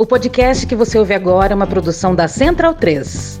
O podcast que você ouve agora é uma produção da Central 3.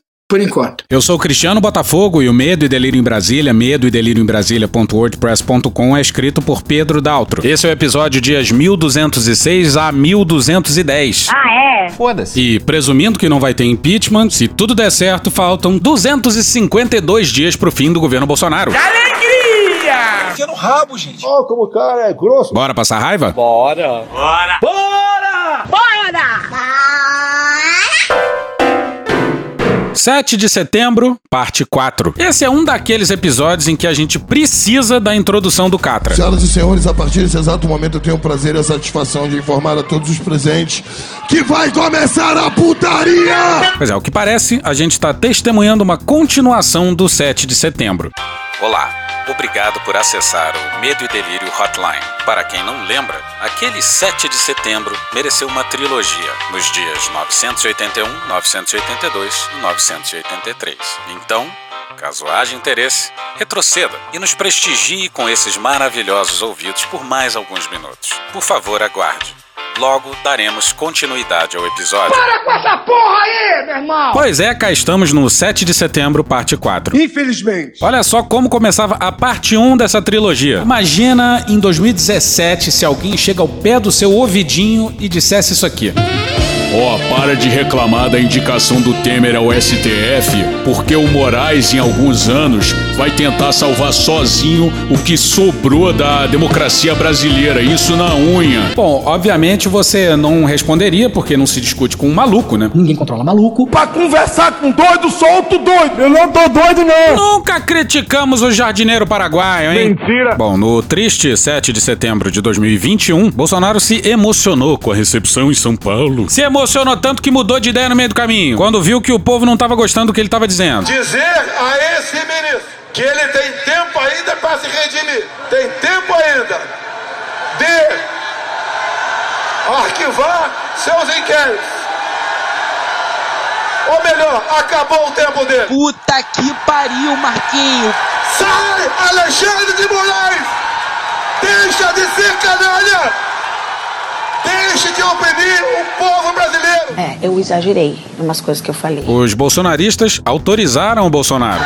Por enquanto. Eu sou o Cristiano Botafogo e o Medo e Delírio em Brasília, medo e delírio em Brasília.wordpress.com é escrito por Pedro Daltro. Esse é o episódio dias 1206 a 1210. Ah, é? Foda-se. E presumindo que não vai ter impeachment, se tudo der certo, faltam 252 dias pro fim do governo Bolsonaro. Enfia no rabo, gente. Ó, como o cara é grosso. Bora passar raiva? Bora. Bora! 7 de setembro, parte 4. Esse é um daqueles episódios em que a gente precisa da introdução do Catra. Senhoras e senhores, a partir desse exato momento eu tenho o prazer e a satisfação de informar a todos os presentes que vai começar a putaria! Pois é, o que parece, a gente está testemunhando uma continuação do 7 de setembro. Olá, obrigado por acessar o Medo e Delírio Hotline. Para quem não lembra, aquele 7 de setembro mereceu uma trilogia nos dias 981, 982 e 983. Então, caso haja interesse, retroceda e nos prestigie com esses maravilhosos ouvidos por mais alguns minutos. Por favor, aguarde. Logo daremos continuidade ao episódio. Para com essa porra aí, meu irmão! Pois é, cá estamos no 7 de setembro, parte 4. Infelizmente. Olha só como começava a parte 1 dessa trilogia. Imagina em 2017 se alguém chega ao pé do seu ouvidinho e dissesse isso aqui. Ó, para de reclamar da indicação do Temer ao STF, porque o Moraes, em alguns anos, vai tentar salvar sozinho o que sobrou da democracia brasileira, isso na unha. Bom, obviamente você não responderia, porque não se discute com um maluco, né? Ninguém controla maluco. Pra conversar com doido, solto doido. Eu não tô doido, não. Nunca criticamos o jardineiro paraguaio, hein? Mentira. Bom, no triste 7 de setembro de 2021, Bolsonaro se emocionou com a recepção em São Paulo. Se emocionou tanto que mudou de ideia no meio do caminho, quando viu que o povo não estava gostando do que ele estava dizendo. dizer a esse ministro que ele tem tempo ainda para se redimir. Tem tempo ainda de arquivar seus inquéritos. Ou melhor, acabou o tempo dele. Puta que pariu, Marquinho. Sai, Alexandre de Moraes! Deixa de ser canalha! Deixe de oprimir o povo brasileiro! É, eu exagerei em umas coisas que eu falei. Os bolsonaristas autorizaram o Bolsonaro.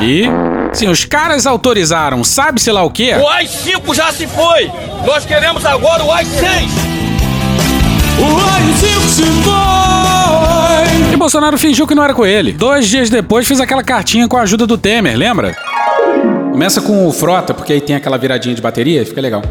E, sim, os caras autorizaram, sabe-se lá o quê? O AI-5 já se foi. Nós queremos agora o AI-6. E Bolsonaro fingiu que não era com ele. Dois dias depois fez aquela cartinha com a ajuda do Temer, lembra? Começa com o Frota, porque aí tem aquela viradinha de bateria, fica legal.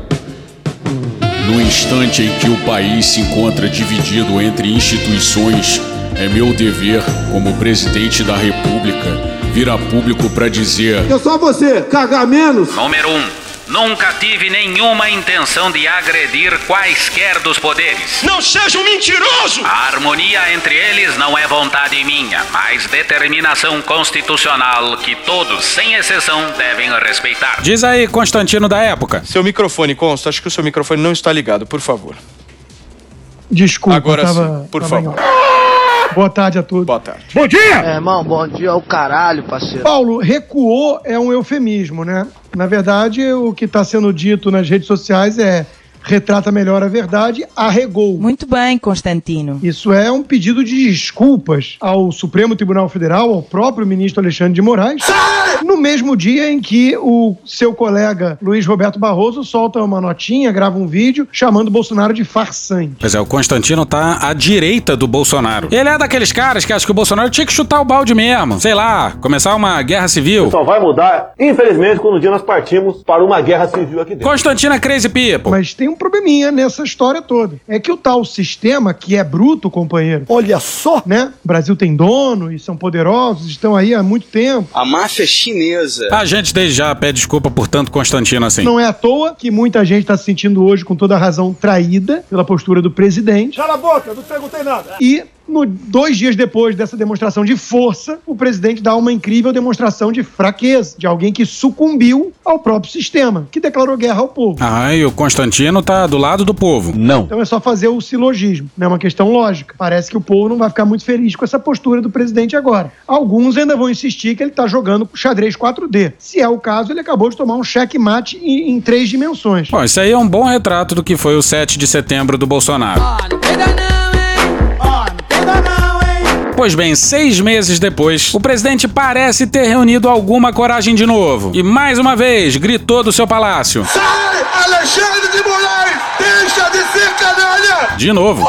No instante em que o país se encontra dividido entre instituições, é meu dever, como presidente da República, vir a público para dizer: É só você cagar menos. Número 1. Um, nunca tive nenhuma intenção de agredir quaisquer dos poderes. Não seja um mentiroso. A harmonia entre eles não é vontade minha, mas determinação constitucional que todos, sem exceção, devem respeitar. Diz aí, Constantino da época. Seu microfone, Consta, acho que o seu microfone não está ligado, por favor. Desculpa, Agora tava, sim, por em favor. Boa tarde a todos. Boa tarde. Bom dia! É, irmão, bom dia ao caralho, parceiro. Paulo, recuou é um eufemismo, né? Na verdade, o que está sendo dito nas redes sociais é retrata melhor a verdade, arregou. Muito bem, Constantino. Isso é um pedido de desculpas ao Supremo Tribunal Federal, ao próprio ministro Alexandre de Moraes, no mesmo dia em que o seu colega Luiz Roberto Barroso solta uma notinha, grava um vídeo chamando Bolsonaro de farsante. Pois é, o Constantino tá à direita do Bolsonaro. Ele é daqueles caras que acham que o Bolsonaro tinha que chutar o balde mesmo. Sei lá, começar uma guerra civil. Só vai mudar, infelizmente, quando um dia nós partimos para uma guerra civil aqui dentro. Constantino é crazy people. Mas tem um probleminha nessa história toda. É que o tal sistema, que é bruto, companheiro. Olha só! Né? O Brasil tem dono e são poderosos, estão aí há muito tempo. A máfia chinesa. A gente desde já pede desculpa por tanto Constantino assim. Não é à toa que muita gente está se sentindo hoje, com toda razão, traída pela postura do presidente. Cala a boca, não perguntei nada. E no, dois dias depois dessa demonstração de força, o presidente dá uma incrível demonstração de fraqueza, de alguém que sucumbiu ao próprio sistema, que declarou guerra ao povo. Ah, e o Constantino tá do lado do povo. Não. Então é só fazer o silogismo, é né? uma questão lógica. Parece que o povo não vai ficar muito feliz com essa postura do presidente agora. Alguns ainda vão insistir que ele tá jogando xadrez 4D. Se é o caso, ele acabou de tomar um checkmate em, em três dimensões. Bom, isso aí é um bom retrato do que foi o 7 de setembro do Bolsonaro. Ah, não pega não. Pois bem, seis meses depois, o presidente parece ter reunido alguma coragem de novo. E mais uma vez gritou do seu palácio: Sai, Alexandre de Moraes! Deixa de ser canalha! De novo.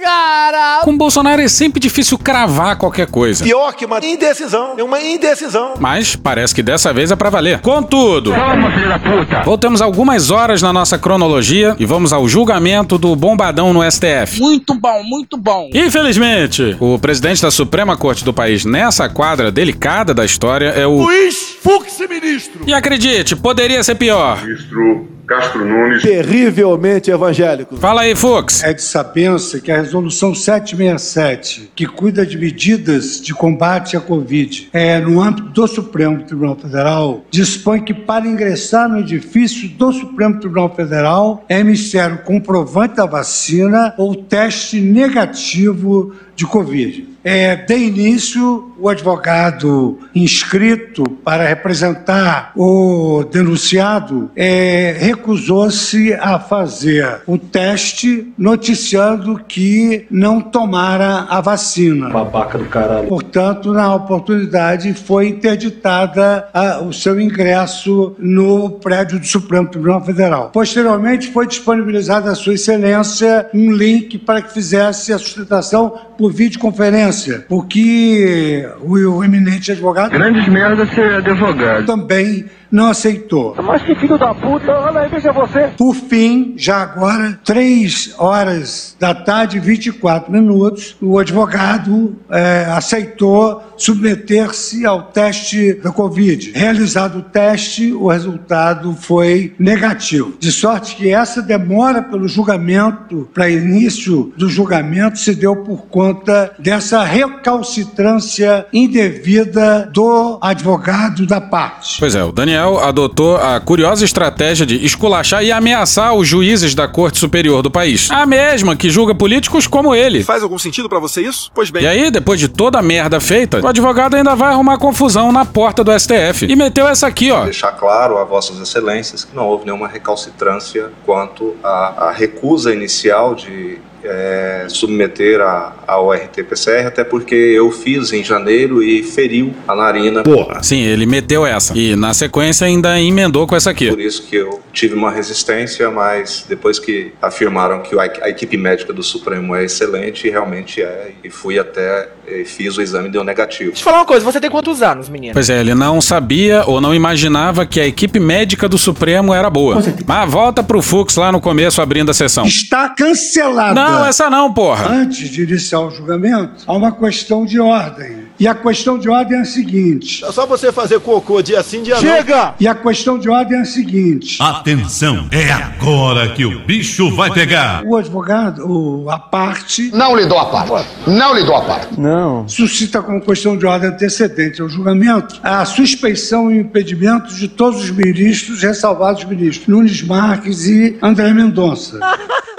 Cara! Com Bolsonaro é sempre difícil cravar qualquer coisa. Pior que uma indecisão. É uma indecisão. Mas parece que dessa vez é pra valer. Contudo, Toma, filho da puta! voltamos algumas horas na nossa cronologia e vamos ao julgamento do bombadão no STF. Muito bom, muito bom. Infelizmente, o presidente da Suprema Corte do país nessa quadra delicada da história é o Luiz Fux, ministro! E acredite, poderia ser pior. Ministro Castro Nunes. Terrivelmente evangélico. Fala aí, Fux. É de sabença que a resolução 767, que cuida de medidas de combate à Covid, é, no âmbito do Supremo Tribunal Federal, dispõe que para ingressar no edifício do Supremo Tribunal Federal é necessário comprovante da vacina ou teste negativo de Covid. É, de início, o advogado inscrito para representar o denunciado é, recusou-se a fazer o teste, noticiando que não tomara a vacina. Babaca do caralho. Portanto, na oportunidade, foi interditada a, o seu ingresso no prédio do Supremo Tribunal Federal. Posteriormente, foi disponibilizado à Sua Excelência um link para que fizesse a sustentação por videoconferência porque o, eminente advogado. Grandes merda ser advogado. Também não aceitou. Mas que filho da puta, olha aí, veja você. Por fim, já agora, três horas da tarde, 24 minutos, o advogado é, aceitou submeter-se ao teste da Covid. Realizado o teste, o resultado foi negativo. De sorte que essa demora pelo julgamento, para início do julgamento, se deu por conta dessa recalcitrância indevida do advogado da parte. Pois é, o Daniel adotou a curiosa estratégia de esculachar e ameaçar os juízes da Corte Superior do país. A mesma que julga políticos como ele. Faz algum sentido para você isso? Pois bem. E aí, depois de toda a merda feita, o advogado ainda vai arrumar confusão na porta do STF. E meteu essa aqui, ó. Deixar claro a Vossas Excelências que não houve nenhuma recalcitrância quanto à, à recusa inicial de é, submeter a, ao RT-PCR, até porque eu fiz em janeiro e feriu a narina. Porra. Sim, ele meteu essa. E na sequência ainda emendou com essa aqui. Por isso que eu tive uma resistência, mas depois que afirmaram que a equipe médica do Supremo é excelente, realmente é. E fui até e fiz o exame e deu negativo. Deixa eu falar uma coisa, você tem quantos anos, menino? Pois é, ele não sabia ou não imaginava que a equipe médica do Supremo era boa. Mas volta pro Fux lá no começo abrindo a sessão. Está cancelada. Não, essa não, porra. Antes de iniciar o julgamento, há uma questão de ordem. E a questão de ordem é a seguinte. É só você fazer cocô dia sim, dia Chega! não. E a questão de ordem é a seguinte. Atenção, é agora que o bicho vai pegar. O advogado, o, a parte. Não lhe dou a parte. Não lhe dou a parte. Não. Suscita como questão de ordem antecedente ao julgamento a suspeição e impedimento de todos os ministros, ressalvados os ministros Nunes Marques e André Mendonça.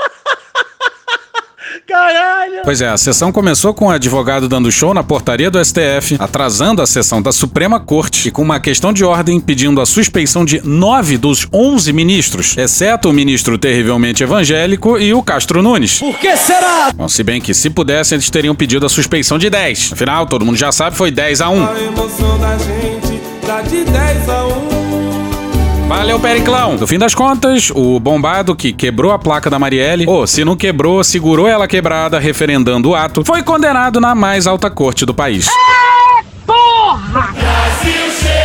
Caralho! Pois é, a sessão começou com o advogado dando show na portaria do STF, atrasando a sessão da Suprema Corte e com uma questão de ordem pedindo a suspeição de nove dos onze ministros, exceto o ministro terrivelmente evangélico e o Castro Nunes. Por que será? Bom, se bem que se pudessem, eles teriam pedido a suspeição de 10. Afinal, todo mundo já sabe, foi 10 a 1. A emoção da gente tá de 10 a 1. Valeu, Periclão! No fim das contas, o bombado que quebrou a placa da Marielle, ou se não quebrou, segurou ela quebrada, referendando o ato, foi condenado na mais alta corte do país. Porra! Brasil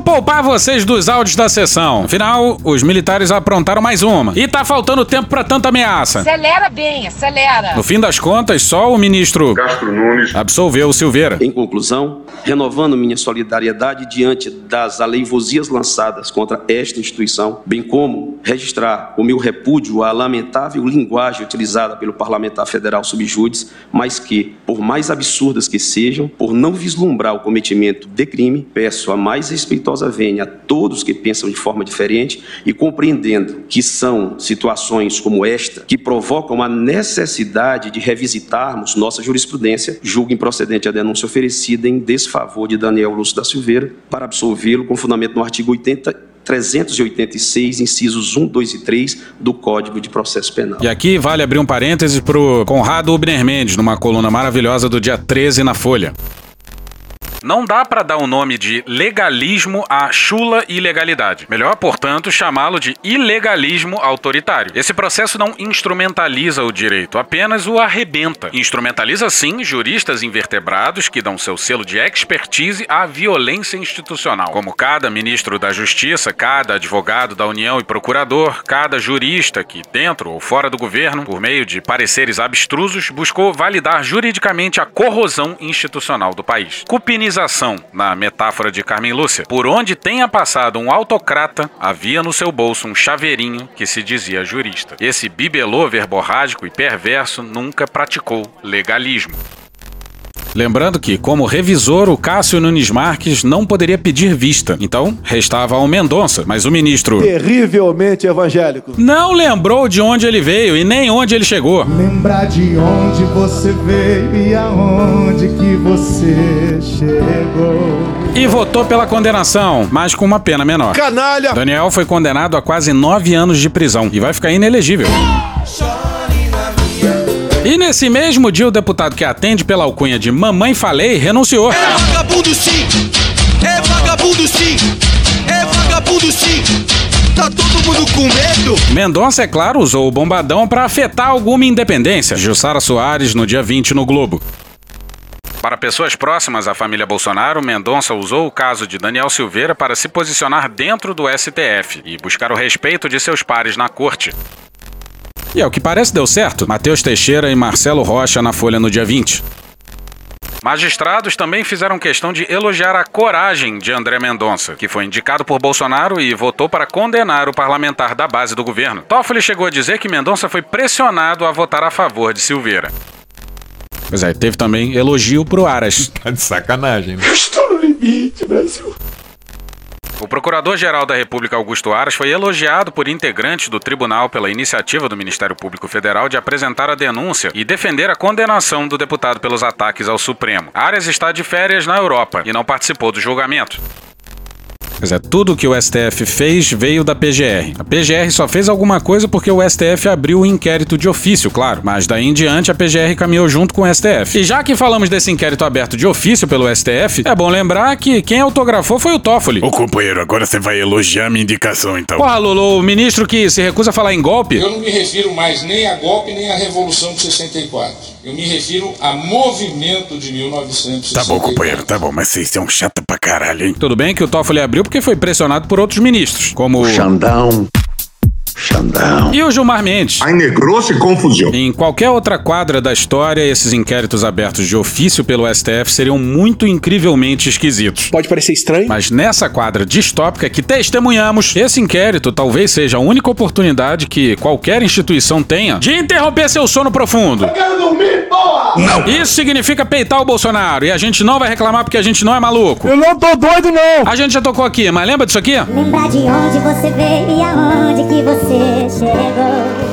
vamos poupar vocês dos áudios da sessão. Afinal, os militares aprontaram mais uma. E tá faltando tempo pra tanta ameaça. Acelera bem, acelera. No fim das contas, só o ministro Castro Nunes absolveu o Silveira. Em conclusão, renovando minha solidariedade diante das aleivosias lançadas contra esta instituição, bem como registrar o meu repúdio à lamentável linguagem utilizada pelo parlamentar federal subjúdice, mas que, por mais absurdas que sejam, por não vislumbrar o cometimento de crime, peço a mais respeitosa vênia a todos que pensam de forma diferente e compreendendo que são situações como esta que provocam a necessidade de revisitarmos nossa jurisprudência, julgo improcedente a denúncia oferecida em desfavor de Daniel Lúcio da Silveira para absolvê-lo com fundamento no artigo 80 386, incisos 1, 2 e 3 do Código de Processo Penal. E aqui vale abrir um parênteses pro Conrado Ubner Mendes, numa coluna maravilhosa do dia 13 na Folha. Não dá para dar o nome de legalismo à chula ilegalidade. Melhor, portanto, chamá-lo de ilegalismo autoritário. Esse processo não instrumentaliza o direito, apenas o arrebenta. Instrumentaliza, sim, juristas invertebrados que dão seu selo de expertise à violência institucional. Como cada ministro da Justiça, cada advogado da União e procurador, cada jurista que, dentro ou fora do governo, por meio de pareceres abstrusos, buscou validar juridicamente a corrosão institucional do país. Cupinização, na metáfora de Carmen Lúcia. Por onde tenha passado um autocrata, havia no seu bolso um chaveirinho que se dizia jurista. Esse bibelô verborrágico e perverso nunca praticou legalismo. Lembrando que, como revisor, o Cássio Nunes Marques não poderia pedir vista. Então, restava ao Mendonça, mas o ministro. Terrivelmente evangélico. Não lembrou de onde ele veio e nem onde ele chegou. Lembrar de onde você veio e aonde que você chegou. E votou pela condenação, mas com uma pena menor. Canalha! Daniel foi condenado a quase nove anos de prisão e vai ficar inelegível. E nesse mesmo dia, o deputado que atende pela alcunha de Mamãe Falei renunciou. É vagabundo sim! É vagabundo sim! É vagabundo sim! Tá todo mundo com medo? Mendonça, é claro, usou o bombadão para afetar alguma independência. Jussara Soares no dia 20 no Globo. Para pessoas próximas à família Bolsonaro, Mendonça usou o caso de Daniel Silveira para se posicionar dentro do STF e buscar o respeito de seus pares na corte. E ao que parece deu certo. Matheus Teixeira e Marcelo Rocha na Folha no dia 20. Magistrados também fizeram questão de elogiar a coragem de André Mendonça, que foi indicado por Bolsonaro e votou para condenar o parlamentar da base do governo. Toffoli chegou a dizer que Mendonça foi pressionado a votar a favor de Silveira. Pois é, teve também elogio pro Aras. Tá de sacanagem, né? Estou no limite, Brasil. O Procurador-Geral da República Augusto Aras foi elogiado por integrantes do tribunal pela iniciativa do Ministério Público Federal de apresentar a denúncia e defender a condenação do deputado pelos ataques ao Supremo. Aras está de férias na Europa e não participou do julgamento. Pois é, tudo que o STF fez veio da PGR. A PGR só fez alguma coisa porque o STF abriu o inquérito de ofício, claro, mas daí em diante a PGR caminhou junto com o STF. E já que falamos desse inquérito aberto de ofício pelo STF, é bom lembrar que quem autografou foi o Toffoli. Ô companheiro, agora você vai elogiar minha indicação então. Porra, Lulu, o ministro que se recusa a falar em golpe. Eu não me refiro mais nem a golpe nem à Revolução de 64. Eu me refiro a movimento de 1964. Tá bom, companheiro, tá bom, mas vocês são chato pra caralho, hein? Tudo bem que o Toffoli abriu porque foi pressionado por outros ministros, como. Xandão. Xandão. E o Gilmar Mendes. Aí negrou se confundiu. Em qualquer outra quadra da história, esses inquéritos abertos de ofício pelo STF seriam muito incrivelmente esquisitos. Pode parecer estranho. Mas nessa quadra distópica que testemunhamos, esse inquérito talvez seja a única oportunidade que qualquer instituição tenha de interromper seu sono profundo. Eu quero dormir, porra! Não. Isso significa peitar o Bolsonaro. E a gente não vai reclamar porque a gente não é maluco. Eu não tô doido, não! A gente já tocou aqui, mas lembra disso aqui? Lembrar de onde você veio e aonde que você chegou.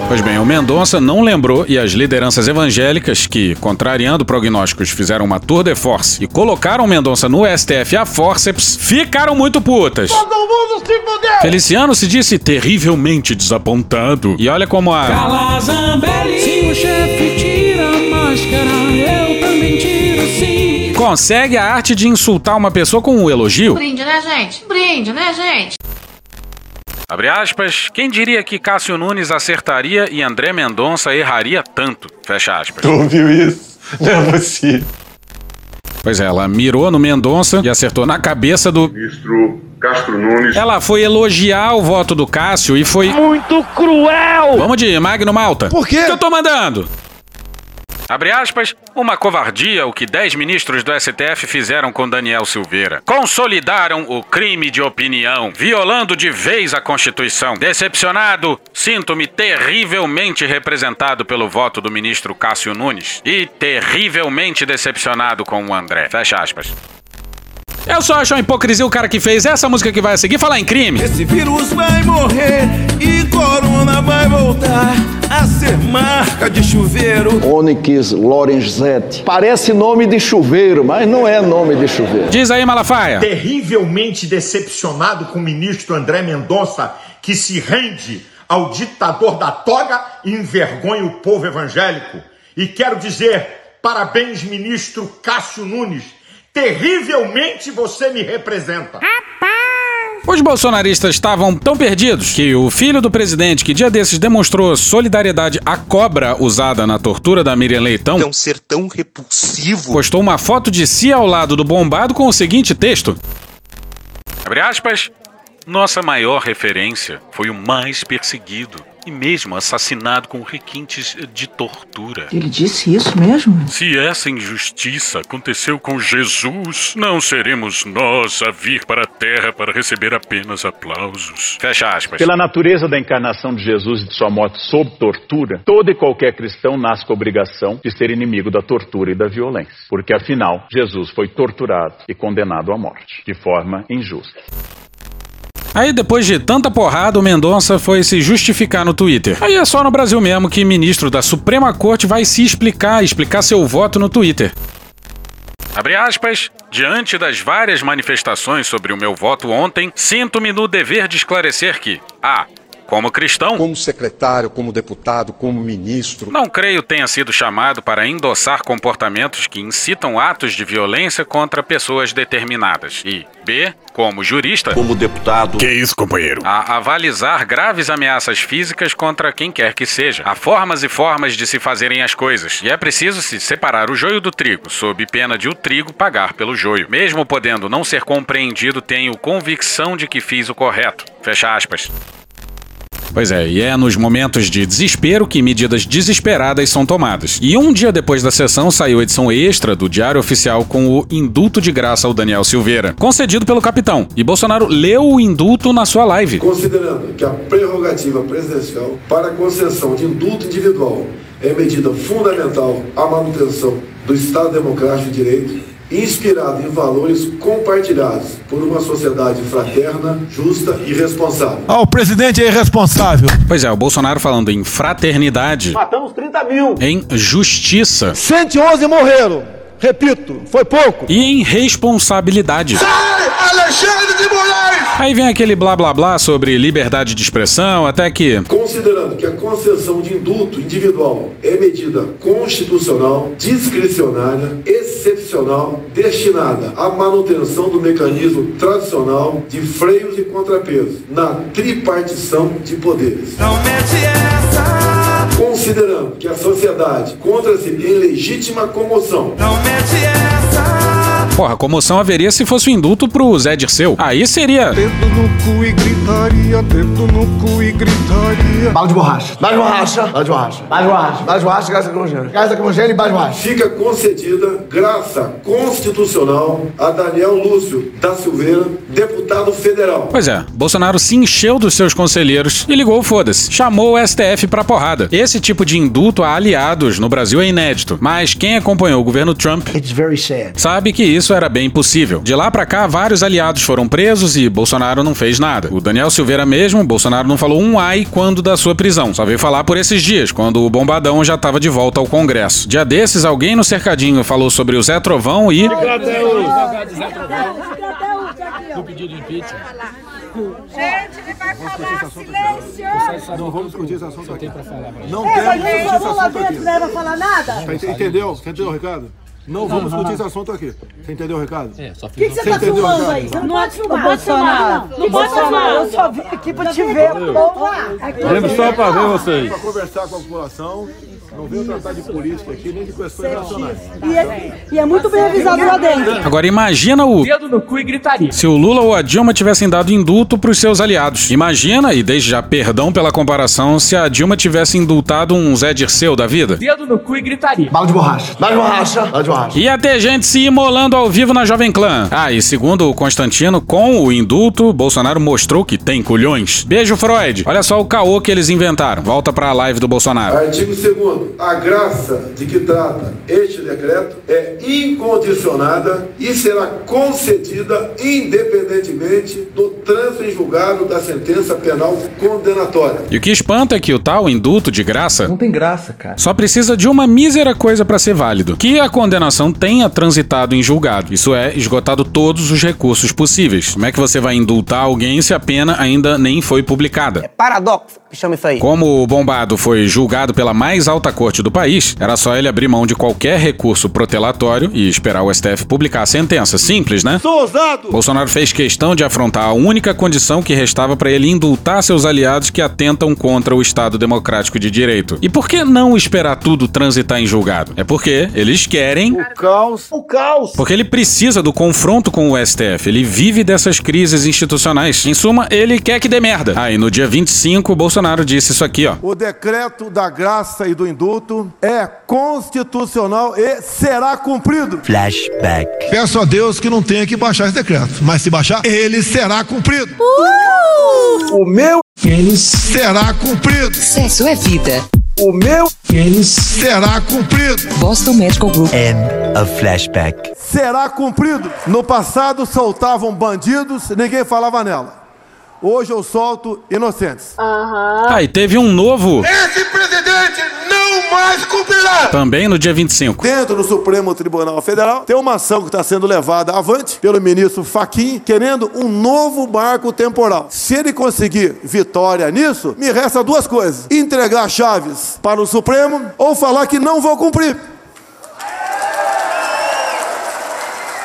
Pois bem, o Mendonça não lembrou e as lideranças evangélicas que, contrariando prognósticos, fizeram uma tour de force e colocaram o Mendonça no STF a forceps, ficaram muito putas. Todo mundo se fudeu! Feliciano se disse terrivelmente desapontado. E olha como a. Calazambelli, se o chefe tira a máscara, eu também tiro sim. Consegue a arte de insultar uma pessoa com um elogio? Brinde, né, gente? Brinde, né, gente? Abre aspas. Quem diria que Cássio Nunes acertaria e André Mendonça erraria tanto? Fecha aspas. Tu ouviu isso? Não é possível. Pois é, ela mirou no Mendonça e acertou na cabeça do. Ministro Castro Nunes. Ela foi elogiar o voto do Cássio e foi. Muito cruel! Vamos de Magno Malta. Por quê? Que eu tô mandando. Abre aspas, uma covardia o que 10 ministros do STF fizeram com Daniel Silveira. Consolidaram o crime de opinião, violando de vez a Constituição. Decepcionado, sinto-me terrivelmente representado pelo voto do ministro Cássio Nunes e terrivelmente decepcionado com o André. Fecha aspas. Eu só acho uma hipocrisia o cara que fez essa música que vai seguir falar em crime. Esse vírus vai morrer e corona vai voltar a ser marca de chuveiro. Onyx Lorenzetti. Parece nome de chuveiro, mas não é nome de chuveiro. Diz aí, Malafaia. Terrivelmente decepcionado com o ministro André Mendonça, que se rende ao ditador da toga e envergonha o povo evangélico. E quero dizer, parabéns, ministro Cássio Nunes. Terrivelmente você me representa. Os bolsonaristas estavam tão perdidos que o filho do presidente, que dia desses demonstrou solidariedade à cobra usada na tortura da Miriam Leitão, É um ser tão repulsivo. postou uma foto de si ao lado do bombado com o seguinte texto: Abre aspas. Nossa maior referência foi o mais perseguido e mesmo assassinado com requintes de tortura. Ele disse isso mesmo? Se essa injustiça aconteceu com Jesus, não seremos nós a vir para a terra para receber apenas aplausos. Fecha aspas. Pela natureza da encarnação de Jesus e de sua morte sob tortura, todo e qualquer cristão nasce com a obrigação de ser inimigo da tortura e da violência. Porque afinal, Jesus foi torturado e condenado à morte, de forma injusta. Aí, depois de tanta porrada, o Mendonça foi se justificar no Twitter. Aí é só no Brasil mesmo que ministro da Suprema Corte vai se explicar, explicar seu voto no Twitter. Abre aspas. Diante das várias manifestações sobre o meu voto ontem, sinto-me no dever de esclarecer que A. Como cristão, Como secretário, como deputado, como ministro. não creio tenha sido chamado para endossar comportamentos que incitam atos de violência contra pessoas determinadas. E B. Como jurista, Como deputado. Que isso, companheiro? a avalizar graves ameaças físicas contra quem quer que seja. Há formas e formas de se fazerem as coisas, e é preciso se separar o joio do trigo, sob pena de o trigo pagar pelo joio. Mesmo podendo não ser compreendido, tenho convicção de que fiz o correto. Fecha aspas. Pois é, e é nos momentos de desespero que medidas desesperadas são tomadas. E um dia depois da sessão saiu a edição extra do Diário Oficial com o indulto de graça ao Daniel Silveira, concedido pelo capitão. E Bolsonaro leu o indulto na sua live. Considerando que a prerrogativa presidencial para concessão de indulto individual é medida fundamental à manutenção do Estado Democrático de Direito, inspirado em valores compartilhados por uma sociedade fraterna, justa e responsável. Ah, o presidente é irresponsável. Pois é, o Bolsonaro falando em fraternidade, Matamos 30 mil. em justiça 111 morreram. Repito, foi pouco. e em responsabilidade. Sai, Alexandre de Moraes! Aí vem aquele blá blá blá sobre liberdade de expressão, até que Considerando que a concessão de indulto individual é medida constitucional, discricionária, excepcional, destinada à manutenção do mecanismo tradicional de freios e contrapesos na tripartição de poderes. Não mete essa, Considerando que a sociedade encontra-se em legítima comoção não mete essa. Porra, comoção haveria se fosse o indulto pro Zé Dirceu. Aí seria. Dedo no cu e gritaria, dedo no cu e gritaria. Bala de borracha. Bala de borracha. Bala de borracha. Bala de borracha. Bala de borracha, gás lacrimogêneo. Gás lacrimogêneo e bala de borracha. Fica concedida graça constitucional a Daniel Lúcio da Silveira, deputado federal. Pois é, Bolsonaro se encheu dos seus conselheiros e ligou o foda-se. Chamou o STF pra porrada. Esse tipo de indulto a aliados no Brasil é inédito, mas quem acompanhou o governo Trump sabe que isso era bem possível. De lá pra cá, vários aliados foram presos e Bolsonaro não fez nada. O Daniel Silveira mesmo, Bolsonaro não falou um ai quando da sua prisão. Só veio falar por esses dias, quando o bombadão já tava de volta ao Congresso. Dia desses, alguém no cercadinho falou sobre o Zé Trovão e. Do pedido de impeachment. Gente, ele vai falar silêncio! Não vamos discutir esse assunto aqui. Não Não temos discutir não esse vamos lá assunto aqui. né? Vai falar nada? Ent- Entendeu? Você entendeu o Não vamos discutir esse assunto aqui. Você entendeu o recado? É, só O que, que você tá filmando aí? Você não pode filmar. Bolsonaro, não pode filmar. Eu só vim aqui pra te ver, porra. Viemos só pra ver vocês. Para conversar com a população. Não veio tratar de política aqui, nem de questões nacionais. E é, e é muito bem avisado lá dentro. Agora imagina o. Dedo no cu e gritaria. Se o Lula ou a Dilma tivessem dado indulto pros seus aliados. Imagina, e desde já perdão pela comparação, se a Dilma tivesse indultado um Zé Dirceu da vida. Dedo no cu e gritaria. Bala de borracha. Bala de borracha. Bala de borracha. Ia ter gente se imolando ao vivo na Jovem Clã. Ah, e segundo o Constantino, com o indulto, Bolsonaro mostrou que tem culhões. Beijo, Freud. Olha só o caô que eles inventaram. Volta pra live do Bolsonaro. Artigo 2 A graça de que trata este decreto é incondicionada e será concedida independentemente do trânsito em julgado da sentença penal condenatória. E o que espanta é que o tal indulto de graça Não tem graça, cara. só precisa de uma mísera coisa pra ser válido: que a condenação tenha transitado em julgado. Isso é, esgotado todos os recursos possíveis. Como é que você vai indultar alguém se a pena ainda nem foi publicada? Paradoxo, que chama isso aí. Como o bombado foi julgado pela mais alta corte do país, era só ele abrir mão de qualquer recurso protelatório e esperar o STF publicar a sentença. Simples, né? Sou ousado! Bolsonaro fez questão de afrontar a única condição que restava para ele indultar seus aliados que atentam contra o Estado Democrático de Direito. E por que não esperar tudo transitar em julgado? É porque eles querem. O caos. O caos. Porque ele precisa do confronto com o STF. Ele vive dessas crises institucionais. Em suma, ele quer que dê merda. Aí, no dia 25, o Bolsonaro disse isso aqui, ó. O decreto da graça e do indulto é constitucional e será cumprido. Flashback. Peço a Deus que não tenha que baixar esse decreto, mas se baixar, ele será cumprido. O meu Eles será cumprido. Sexo é vida. O meu eles será cumprido. Boston Medical Group. End of flashback. Será cumprido. No passado soltavam bandidos, ninguém falava nela. Hoje eu solto inocentes. Ah, e teve um novo. Esse presidente não mais cumprirá. Também no dia 25. Dentro do Supremo Tribunal Federal, tem uma ação que está sendo levada avante pelo ministro Faquim, querendo um novo marco temporal. Se ele conseguir vitória nisso, me resta duas coisas: entregar chaves para o Supremo ou falar que não vou cumprir.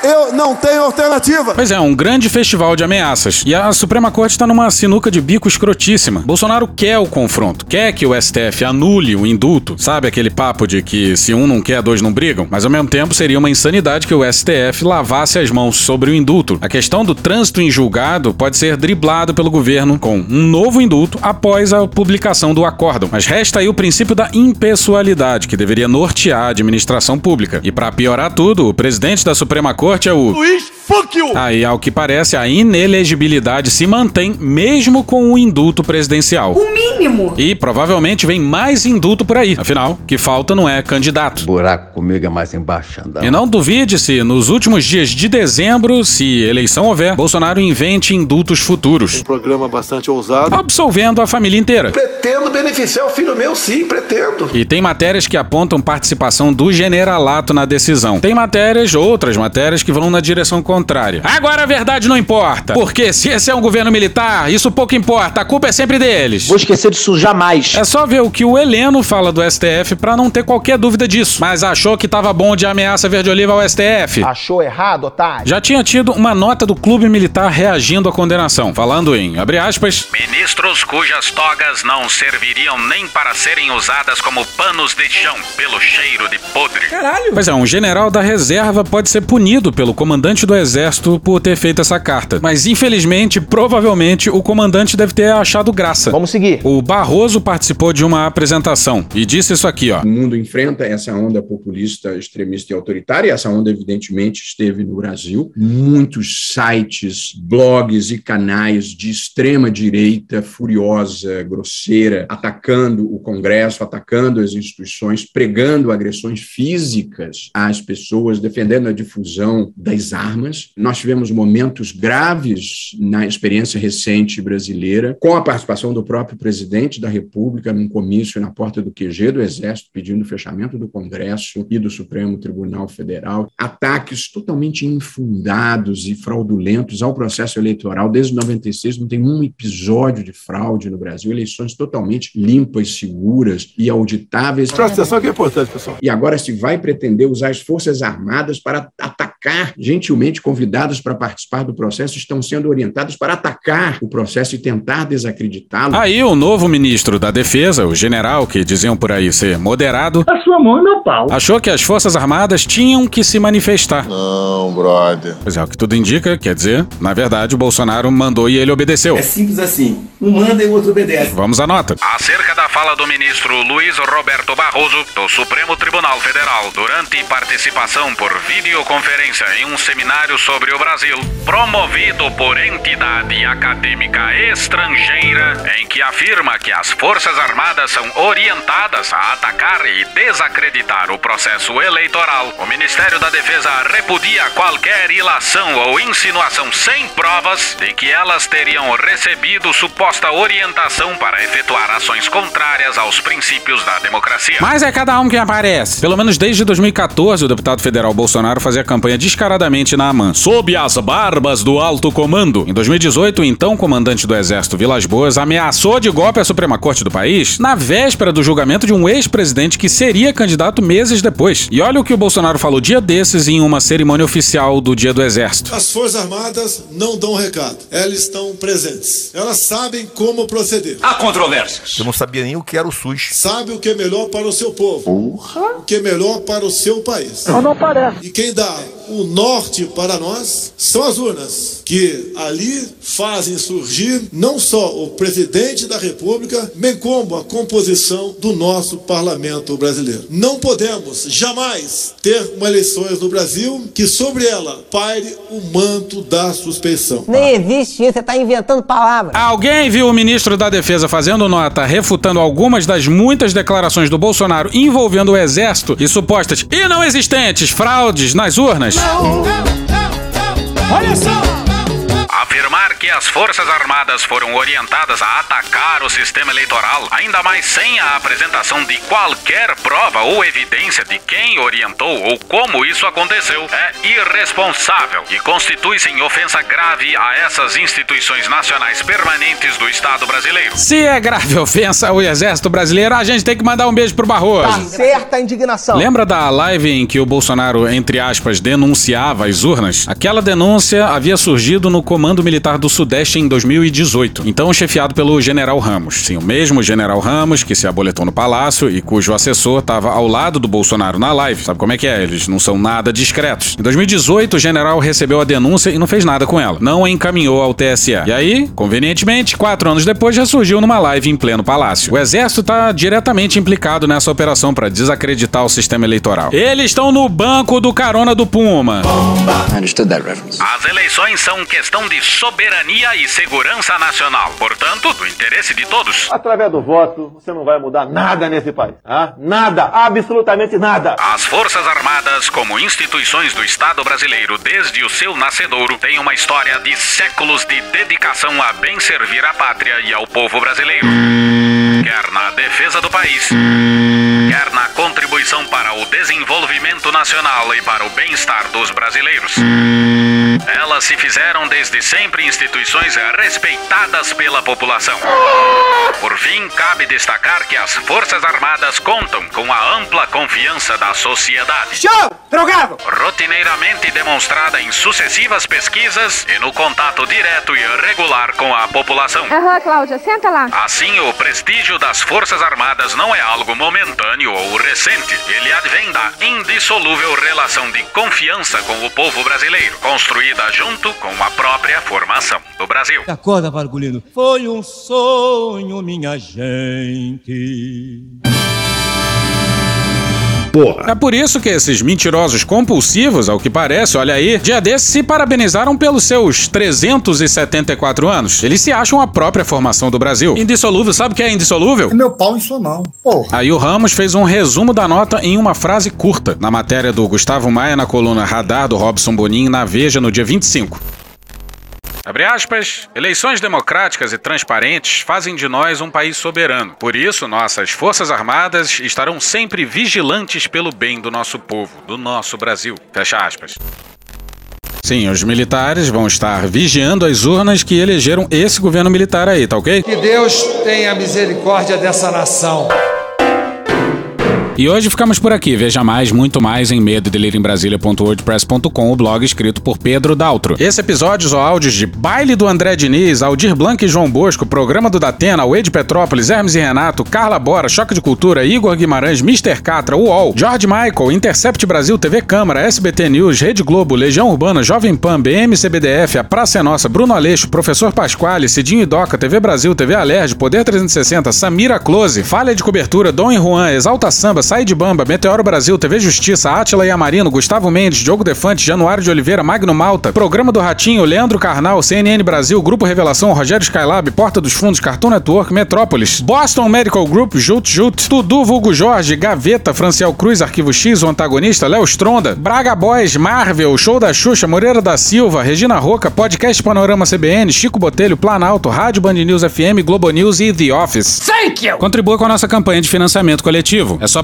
Eu não tenho alternativa. Pois é, um grande festival de ameaças. E a Suprema Corte está numa sinuca de bico escrotíssima. Bolsonaro quer o confronto, quer que o STF anule o indulto. Sabe aquele papo de que se um não quer, dois não brigam? Mas ao mesmo tempo seria uma insanidade que o STF lavasse as mãos sobre o indulto. A questão do trânsito em julgado pode ser driblado pelo governo com um novo indulto após a publicação do acórdão. Mas resta aí o princípio da impessoalidade, que deveria nortear a administração pública. E para piorar tudo, o presidente da Suprema Corte é o Luiz, fuck you! Aí, ao que parece, a inelegibilidade se mantém mesmo com o indulto presidencial. O mínimo. E provavelmente vem mais indulto por aí. Afinal, que falta não é candidato. Buraco comigo é mais embaixo, E não duvide se, nos últimos dias de dezembro, se eleição houver, Bolsonaro invente indultos futuros. Um programa bastante ousado. Absolvendo a família inteira. Pretendo beneficiar o filho meu, sim, pretendo. E tem matérias que apontam participação do generalato na decisão. Tem matérias, outras matérias, que vão na direção contrária. Agora a verdade não importa, porque se esse é um governo militar, isso pouco importa, a culpa é sempre deles. Vou esquecer disso jamais. É só ver o que o Heleno fala do STF para não ter qualquer dúvida disso. Mas achou que tava bom de ameaça verde-oliva ao STF? Achou errado, otário? Já tinha tido uma nota do clube militar reagindo à condenação, falando em, abre aspas, Ministros cujas togas não serviriam nem para serem usadas como panos de chão pelo cheiro de podre. Caralho! Pois é, um general da reserva pode ser punido pelo comandante do exército por ter feito essa carta. Mas infelizmente, provavelmente, o comandante deve ter achado graça. Vamos seguir. O Barroso participou de uma apresentação e disse isso aqui, ó. O mundo enfrenta essa onda populista, extremista e autoritária, e essa onda, evidentemente, esteve no Brasil. Muitos sites, blogs e canais de extrema direita, furiosa, grosseira, atacando o Congresso, atacando as instituições, pregando agressões físicas às pessoas, defendendo a difusão das armas. Nós tivemos momentos graves na experiência recente brasileira, com a participação do próprio presidente da República num comício na porta do QG do Exército, pedindo o fechamento do Congresso e do Supremo Tribunal Federal. Ataques totalmente infundados e fraudulentos ao processo eleitoral. Desde 96 não tem um episódio de fraude no Brasil, eleições totalmente limpas, seguras e auditáveis. Presta atenção que é importante, pessoal. E agora se vai pretender usar as Forças Armadas para atacar, gentilmente convidadas para participar do processo, estão sendo orientadas para atacar o processo e tentar desacreditá-lo. Aí o novo ministro da Defesa, o general que diziam por aí ser moderado, A sua mão e meu pau. achou que as Forças Armadas tinham que se manifestar. Não, brother. Pois é, o que tudo indica, quer dizer, na verdade, o Bolsonaro mandou e ele obedeceu. É simples assim. Um manda e o outro obedece. Vamos à nota. Acerca da fala do ministro Luiz Roberto Barroso, do Supremo Tribunal Federal, durante participação por videoconferência em um seminário sobre o Brasil, promovido por entidade acadêmica estrangeira, em que afirma que as Forças Armadas são orientadas a atacar e desacreditar o processo eleitoral. O Ministério da Defesa repudia qualquer ilação ou insinuação sem provas de que elas teriam recebido suposta orientação para efetuar ações contrárias aos princípios da democracia. Mas é cada um que aparece. Pelo menos desde 2014, o deputado federal Bolsonaro fazia campanha descaradamente na AMAN, sob as barbas do alto comando. Em 2018, o então comandante do Exército Vilas Boas ameaçou de golpe a Suprema Corte do país na véspera do julgamento de um ex-presidente que seria candidato meses depois. E olha o que o Bolsonaro falou dia desses em uma cerimônia oficial do Dia do Exército. As Forças Armadas não dão recado, elas estão presentes. Elas sabem como proceder. Há controvérsias. Eu não sabia nem o que era o SUS. Sabe o que é melhor para o seu povo. O que é melhor para o seu país. Mas não parece. E quem dá o norte para nós são as urnas, que ali fazem surgir não só o presidente da República, bem como a composição do nosso parlamento brasileiro. Não podemos jamais ter uma eleições no Brasil que sobre ela paire o manto da suspeição. Nem existe isso, você tá inventando palavras. Alguém viu o ministro da Defesa fazendo nota refutando algumas das muitas declarações do Bolsonaro envolvendo o exército e supostas e não existentes fraudes nas urnas? Olha só! As Forças Armadas foram orientadas a atacar o sistema eleitoral, ainda mais sem a apresentação de qualquer prova ou evidência de quem orientou ou como isso aconteceu, é irresponsável e constitui-se em ofensa grave a essas instituições nacionais permanentes do Estado brasileiro. Se é grave ofensa ao exército brasileiro, a gente tem que mandar um beijo pro Barroso. Tá certa a indignação. Lembra da live em que o Bolsonaro, entre aspas, denunciava as urnas? Aquela denúncia havia surgido no Comando Militar do Sudeste em 2018, então chefiado pelo General Ramos. Sim, o mesmo General Ramos que se aboletou no palácio e cujo assessor estava ao lado do Bolsonaro na live. Sabe como é que é? Eles não são nada discretos. Em 2018, o general recebeu a denúncia e não fez nada com ela. Não a encaminhou ao TSE. E aí, convenientemente, quatro anos depois, já surgiu numa live em pleno palácio. O exército está diretamente implicado nessa operação para desacreditar o sistema eleitoral. Eles estão no banco do carona do Puma. As eleições são questão de soberania e segurança nacional, portanto, do interesse de todos. Através do voto, você não vai mudar nada nesse país. Ah? Nada, absolutamente nada. As Forças Armadas, como instituições do Estado brasileiro desde o seu nascedouro, têm uma história de séculos de dedicação a bem servir à pátria e ao povo brasileiro. Quer na defesa do país, quer na contribuição para o desenvolvimento nacional e para o bem-estar dos brasileiros. Elas se fizeram desde sempre instituições respeitadas pela população. Por fim, cabe destacar que as Forças Armadas contam com a ampla confiança da sociedade. Show! Drogado! Rotineiramente demonstrada em sucessivas pesquisas e no contato direto e regular com a população. Aham, Cláudia, senta lá. Assim, o prestígio das Forças Armadas não é algo momentâneo ou recente. Ele advém da indissolúvel relação de confiança com o povo brasileiro, construída junto com a própria formação do Brasil. Acorda, Bargulino. Foi um sonho, minha gente. Porra. É por isso que esses mentirosos compulsivos, ao que parece, olha aí, dia desses se parabenizaram pelos seus 374 anos. Eles se acham a própria formação do Brasil. Indissolúvel, sabe o que é indissolúvel? É meu pau em sua mão. Porra. Aí o Ramos fez um resumo da nota em uma frase curta, na matéria do Gustavo Maia na coluna Radar do Robson Bonin na Veja no dia 25. Abre aspas, eleições democráticas e transparentes fazem de nós um país soberano. Por isso, nossas Forças Armadas estarão sempre vigilantes pelo bem do nosso povo, do nosso Brasil. Fecha aspas. Sim, os militares vão estar vigiando as urnas que elegeram esse governo militar aí, tá ok? Que Deus tenha misericórdia dessa nação. E hoje ficamos por aqui. Veja mais, muito mais em medo o blog escrito por Pedro Daltro. Esse episódio ou áudios de Baile do André Diniz, Aldir Blanc e João Bosco, Programa do Datena, Wade Petrópolis, Hermes e Renato, Carla Bora, Choque de Cultura, Igor Guimarães, Mr. Catra, UOL, George Michael, Intercept Brasil, TV Câmara, SBT News, Rede Globo, Legião Urbana, Jovem Pan, BM CBDF, A Praça é Nossa, Bruno Aleixo, Professor Pasquale, Cidinho e Doca, TV Brasil, TV Alerj, Poder 360, Samira Close, Falha de Cobertura, Dom e Juan, Exalta Samba, Sai de Bamba, Meteoro Brasil, TV Justiça, Átila e Amarino, Gustavo Mendes, Diogo Defante, Januário de Oliveira, Magno Malta, Programa do Ratinho, Leandro Carnal, CNN Brasil, Grupo Revelação, Rogério Skylab, Porta dos Fundos, Cartoon Network, Metrópolis, Boston Medical Group, Jut Jut, Tudu Vulgo Jorge, Gaveta, Franciel Cruz, Arquivo X, o antagonista, Léo Stronda, Braga Boys, Marvel, Show da Xuxa, Moreira da Silva, Regina Roca, Podcast Panorama CBN, Chico Botelho, Planalto, Rádio Band News FM, Globo News e The Office. Thank you! Contribua com a nossa campanha de financiamento coletivo. É só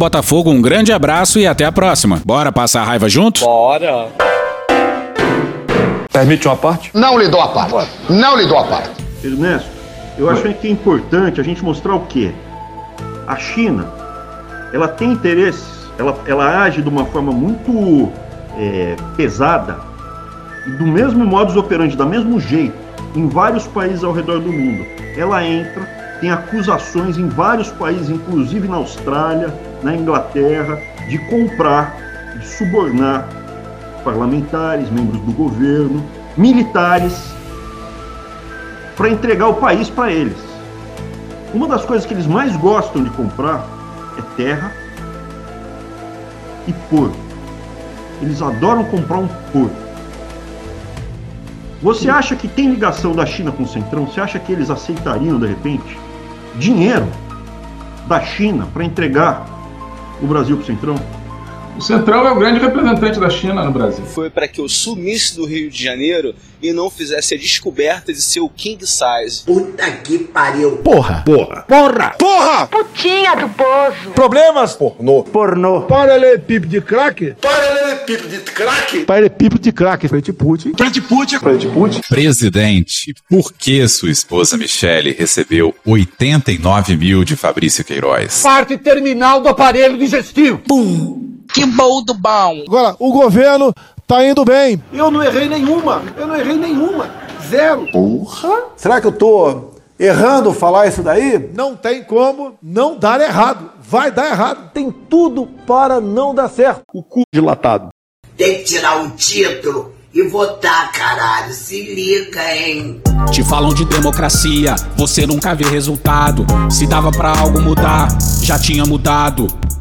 Botafogo, um grande abraço e até a próxima. Bora passar a raiva junto? Bora! Permite uma parte? Não lhe dou a parte. Não lhe dou a parte. Ernesto, eu acho que é importante a gente mostrar o quê? A China, ela tem interesses, ela, ela age de uma forma muito é, pesada e do mesmo modus operandi, da mesmo jeito, em vários países ao redor do mundo. Ela entra, tem acusações em vários países, inclusive na Austrália, na Inglaterra, de comprar, de subornar parlamentares, membros do governo, militares, para entregar o país para eles. Uma das coisas que eles mais gostam de comprar é terra e porco. Eles adoram comprar um porco. Você acha que tem ligação da China com o Centrão? Você acha que eles aceitariam, de repente, dinheiro da China para entregar o Brasil para o Centrão? O Centrão é o grande representante da China no Brasil. Foi para que eu sumisse do Rio de Janeiro e não fizesse a descoberta de ser o king size. Puta que pariu. Porra. Porra. Porra. Porra! Putinha do poço. Problemas? Pornô. Pornô. Paralelepípedo de crack? Paralelepípedo de crack? Paralelepípedo de crack. Frente Putin. Frente Putin. Frente Putin. Presidente, por que sua esposa Michele recebeu 89 mil de Fabrício Queiroz? Parte terminal do aparelho digestivo. Pum. Que bom do bom. Agora, o governo tá indo bem. Eu não errei nenhuma. Eu não errei nenhuma. Zero. Porra. Será que eu tô errando falar isso daí? Não tem como não dar errado. Vai dar errado. Tem tudo para não dar certo. O cu dilatado. Tem que tirar o título e votar, caralho. Se liga, hein? Te falam de democracia, você nunca vê resultado. Se dava pra algo mudar, já tinha mudado.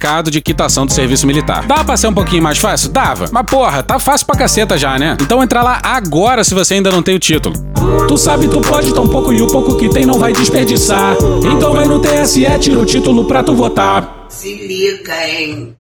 certificado de quitação do serviço militar. Dava pra ser um pouquinho mais fácil? Dava. Mas porra, tá fácil pra caceta já, né? Então entra lá agora se você ainda não tem o título. Tu sabe, tu pode tão pouco e o pouco que tem não vai desperdiçar. Então vai no TSE, tira o título pra tu votar. Se liga, hein?